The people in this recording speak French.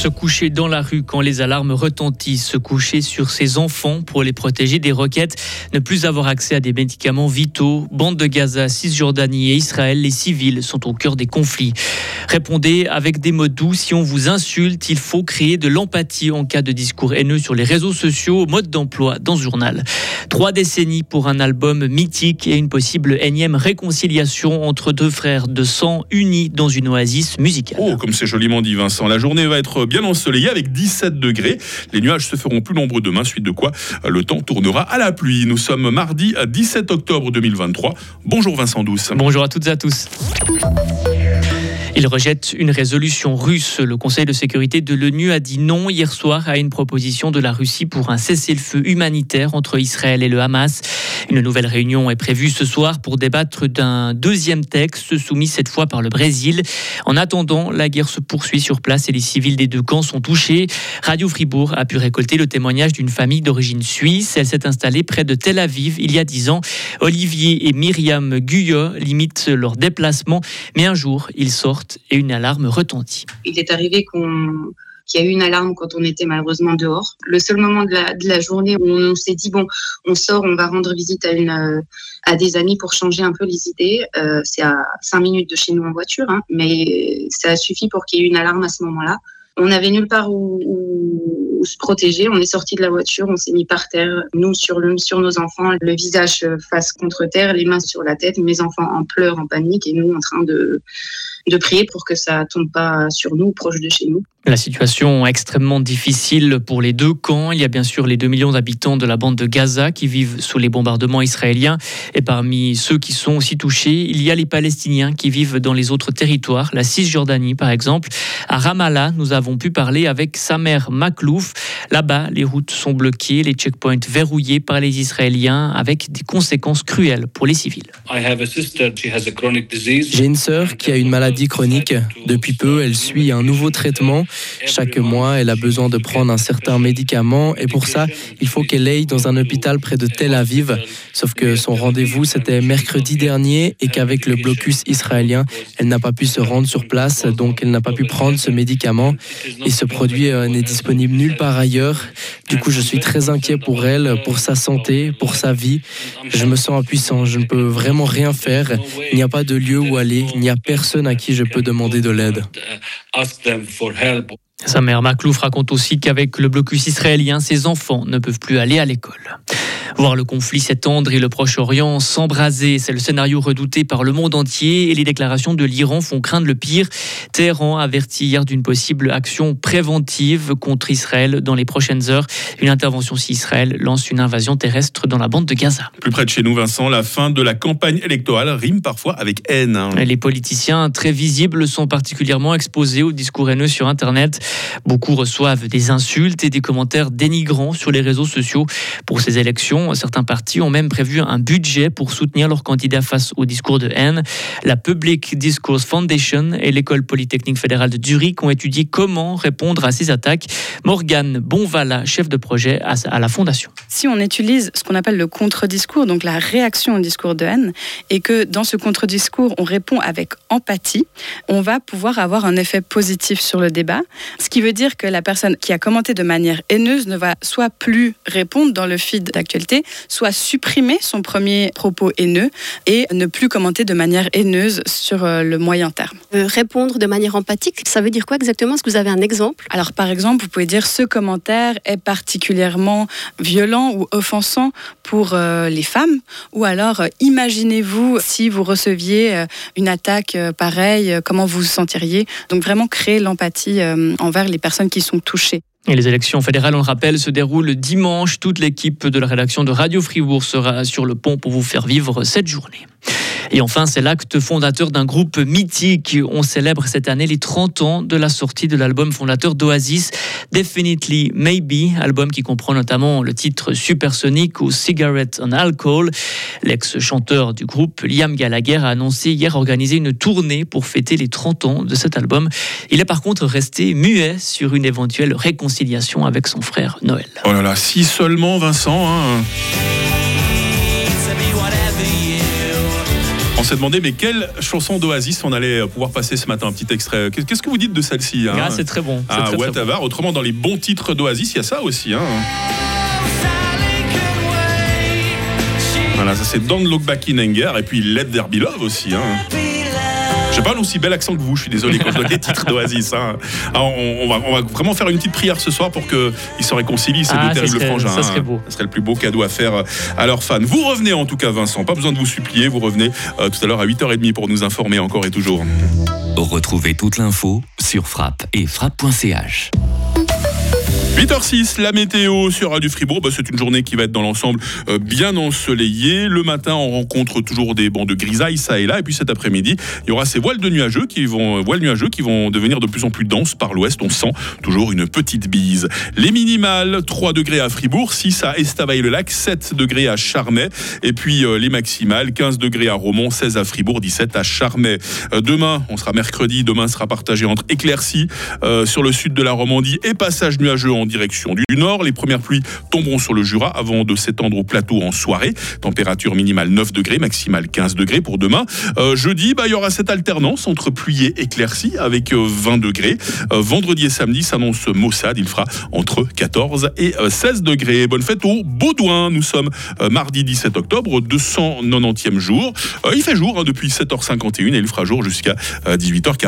Se coucher dans la rue quand les alarmes retentissent, se coucher sur ses enfants pour les protéger des roquettes, ne plus avoir accès à des médicaments vitaux. Bande de Gaza, Cisjordanie et Israël, les civils sont au cœur des conflits. Répondez avec des mots doux. Si on vous insulte, il faut créer de l'empathie en cas de discours haineux sur les réseaux sociaux, mode d'emploi dans ce journal. Trois décennies pour un album mythique et une possible énième réconciliation entre deux frères de sang unis dans une oasis musicale. Oh, comme c'est joliment dit Vincent. La journée va être bien ensoleillée avec 17 degrés. Les nuages se feront plus nombreux demain, suite de quoi le temps tournera à la pluie. Nous sommes mardi 17 octobre 2023. Bonjour Vincent Douce. Bonjour à toutes et à tous. Il rejette une résolution russe. Le Conseil de sécurité de l'ONU a dit non hier soir à une proposition de la Russie pour un cessez-le-feu humanitaire entre Israël et le Hamas. Une nouvelle réunion est prévue ce soir pour débattre d'un deuxième texte soumis cette fois par le Brésil. En attendant, la guerre se poursuit sur place et les civils des deux camps sont touchés. Radio Fribourg a pu récolter le témoignage d'une famille d'origine suisse. Elle s'est installée près de Tel Aviv il y a dix ans. Olivier et Myriam Guyot limitent leur déplacement, mais un jour, ils sortent et une alarme retentit. Il est arrivé qu'il y a eu une alarme quand on était malheureusement dehors. Le seul moment de la, journée où on, s'est dit bon, on sort, on va rendre visite à des amis pour changer un peu les idées. Euh, c'est à cinq minutes de chez nous en voiture, hein, mais ça a suffi pour qu'il y ait une alarme à ce moment-là. On n'avait nulle part où, se protéger. On est sorti de la voiture, on s'est mis par terre, nous sur nos enfants, le visage face contre terre, les mains sur la tête, mes enfants en pleurs, en panique, et nous en train de de prier pour que ça tombe pas sur nous, proche de chez nous. La situation est extrêmement difficile pour les deux camps. Il y a bien sûr les 2 millions d'habitants de la bande de Gaza qui vivent sous les bombardements israéliens. Et parmi ceux qui sont aussi touchés, il y a les Palestiniens qui vivent dans les autres territoires, la Cisjordanie par exemple. À Ramallah, nous avons pu parler avec sa mère Maklouf. Là-bas, les routes sont bloquées, les checkpoints verrouillés par les Israéliens avec des conséquences cruelles pour les civils. J'ai une sœur qui a une maladie chronique. Depuis peu, elle suit un nouveau traitement. Chaque mois, elle a besoin de prendre un certain médicament et pour ça, il faut qu'elle aille dans un hôpital près de Tel Aviv. Sauf que son rendez-vous, c'était mercredi dernier et qu'avec le blocus israélien, elle n'a pas pu se rendre sur place, donc elle n'a pas pu prendre ce médicament. Et ce produit euh, n'est disponible nulle part ailleurs. Du coup, je suis très inquiet pour elle, pour sa santé, pour sa vie. Je me sens impuissant, je ne peux vraiment rien faire. Il n'y a pas de lieu où aller, il n'y a personne à qui je peux demander de l'aide. Sa mère Maklouf raconte aussi qu'avec le blocus israélien, ses enfants ne peuvent plus aller à l'école. Voir le conflit s'étendre et le Proche-Orient s'embraser, c'est le scénario redouté par le monde entier et les déclarations de l'Iran font craindre le pire. Téhéran avertit hier d'une possible action préventive contre Israël dans les prochaines heures. Une intervention si Israël lance une invasion terrestre dans la bande de Gaza. Plus près de chez nous, Vincent, la fin de la campagne électorale rime parfois avec haine. Hein. Les politiciens très visibles sont particulièrement exposés aux discours haineux sur Internet. Beaucoup reçoivent des insultes et des commentaires dénigrants sur les réseaux sociaux pour ces élections certains partis ont même prévu un budget pour soutenir leurs candidats face au discours de haine. La Public Discourse Foundation et l'école polytechnique fédérale de Zurich ont étudié comment répondre à ces attaques. Morgane Bonvala, chef de projet à la fondation. Si on utilise ce qu'on appelle le contre-discours, donc la réaction au discours de haine, et que dans ce contre-discours, on répond avec empathie, on va pouvoir avoir un effet positif sur le débat. Ce qui veut dire que la personne qui a commenté de manière haineuse ne va soit plus répondre dans le feed d'actualité, soit supprimer son premier propos haineux et ne plus commenter de manière haineuse sur euh, le moyen terme. Euh, répondre de manière empathique, ça veut dire quoi exactement? Est-ce que vous avez un exemple? Alors par exemple, vous pouvez dire ce commentaire est particulièrement violent ou offensant pour euh, les femmes ou alors imaginez-vous si vous receviez une attaque pareille, comment vous vous sentiriez? Donc vraiment créer l'empathie envers les personnes qui sont touchées. Et les élections fédérales, on le rappelle, se déroulent dimanche. Toute l'équipe de la rédaction de Radio Fribourg sera sur le pont pour vous faire vivre cette journée. Et enfin, c'est l'acte fondateur d'un groupe mythique. On célèbre cette année les 30 ans de la sortie de l'album fondateur d'Oasis, Definitely Maybe, album qui comprend notamment le titre Supersonic ou Cigarette and Alcohol. L'ex-chanteur du groupe, Liam Gallagher, a annoncé hier organiser une tournée pour fêter les 30 ans de cet album. Il est par contre resté muet sur une éventuelle réconciliation avec son frère Noël. Oh là là, si seulement Vincent. Hein. On s'est demandé, mais quelle chanson d'Oasis on allait pouvoir passer ce matin? Un petit extrait. Qu'est-ce que vous dites de celle-ci hein? Ah, c'est très bon. Ah, très, très bon. Autrement, dans les bons titres d'Oasis, il y a ça aussi. Hein. Voilà, ça c'est Don't Look Back in Anger et puis Let There Be Love aussi. Hein. Pas un aussi bel accent que vous, je suis désolé quand je donne les titres d'Oasis. Hein. Alors, on, on va, on va vraiment faire une petite prière ce soir pour qu'ils se réconcilient, ces Ah, deux ça terribles serait- frangins. ça serait hein. beau. Ce serait le plus beau cadeau à faire à leurs fans. Vous revenez en tout cas, Vincent, pas besoin de vous supplier, vous revenez euh, tout à l'heure à 8h30 pour nous informer encore et toujours. Retrouvez toute l'info sur frappe et frappe.ch. 8h06, la météo sur Radio Fribourg. Bah, c'est une journée qui va être dans l'ensemble euh, bien ensoleillée. Le matin, on rencontre toujours des bancs de grisaille ça et là. Et puis cet après-midi, il y aura ces voiles de nuageux qui vont, euh, voiles nuageux qui vont devenir de plus en plus denses par l'ouest. On sent toujours une petite bise. Les minimales, 3 degrés à Fribourg, 6 à Estavayer-le-Lac, 7 degrés à Charmey. Et puis euh, les maximales, 15 degrés à Romont, 16 à Fribourg, 17 à Charmey. Demain, on sera mercredi. Demain sera partagé entre éclaircies sur le sud de la Romandie et passage nuageux en direction du nord. Les premières pluies tomberont sur le Jura avant de s'étendre au plateau en soirée. Température minimale 9 degrés, maximale 15 degrés pour demain. Euh, jeudi, bah, il y aura cette alternance entre pluie et éclaircies avec euh, 20 degrés. Euh, vendredi et samedi s'annonce maussade. Il fera entre 14 et euh, 16 degrés. Bonne fête au Baudouin. Nous sommes euh, mardi 17 octobre, 290e jour. Euh, il fait jour hein, depuis 7h51 et il fera jour jusqu'à 18h40.